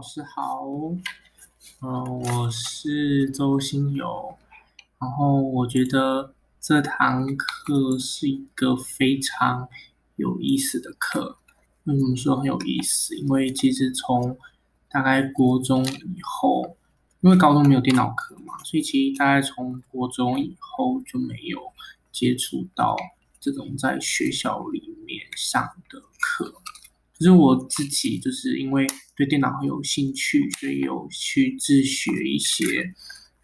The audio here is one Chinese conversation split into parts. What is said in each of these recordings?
师好，嗯、呃，我是周新友，然后我觉得这堂课是一个非常有意思的课。为什么说很有意思？因为其实从大概国中以后，因为高中没有电脑课嘛，所以其实大概从国中以后就没有接触到这种在学校里面上的课。可是我自己就是因为对电脑很有兴趣，所以有去自学一些，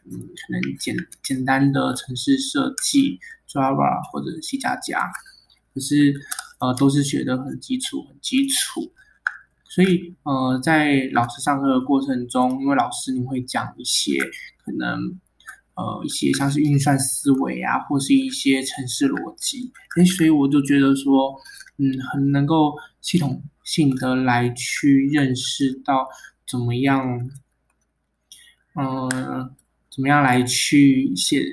嗯，可能简简单的程式设计，Java 或者 C 加加，可是呃都是学得很基础，很基础。所以，呃，在老师上课的过程中，因为老师你会讲一些可能，呃，一些像是运算思维啊，或是一些程式逻辑，诶，所以我就觉得说，嗯，很能够系统性的来去认识到怎么样，嗯、怎么样来去写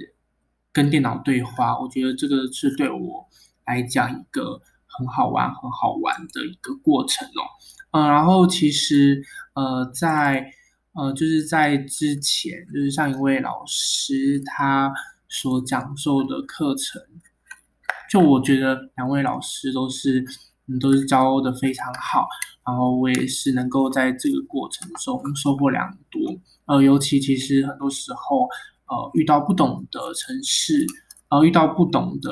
跟电脑对话，我觉得这个是对我来讲一个很好玩、很好玩的一个过程哦。嗯、然后其实呃，在呃，就是在之前，就是上一位老师他所讲授的课程，就我觉得两位老师都是嗯，都是教的非常好，然后我也是能够在这个过程中收获良多。呃，尤其其实很多时候，呃，遇到不懂的城市，呃，遇到不懂的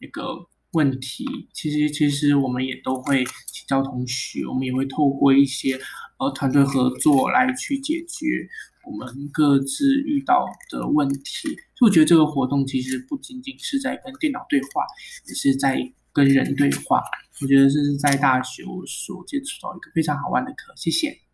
那个。问题其实其实我们也都会请教同学，我们也会透过一些呃团队合作来去解决我们各自遇到的问题。所以我觉得这个活动其实不仅仅是在跟电脑对话，也是在跟人对话。我觉得这是在大学我所接触到一个非常好玩的课。谢谢。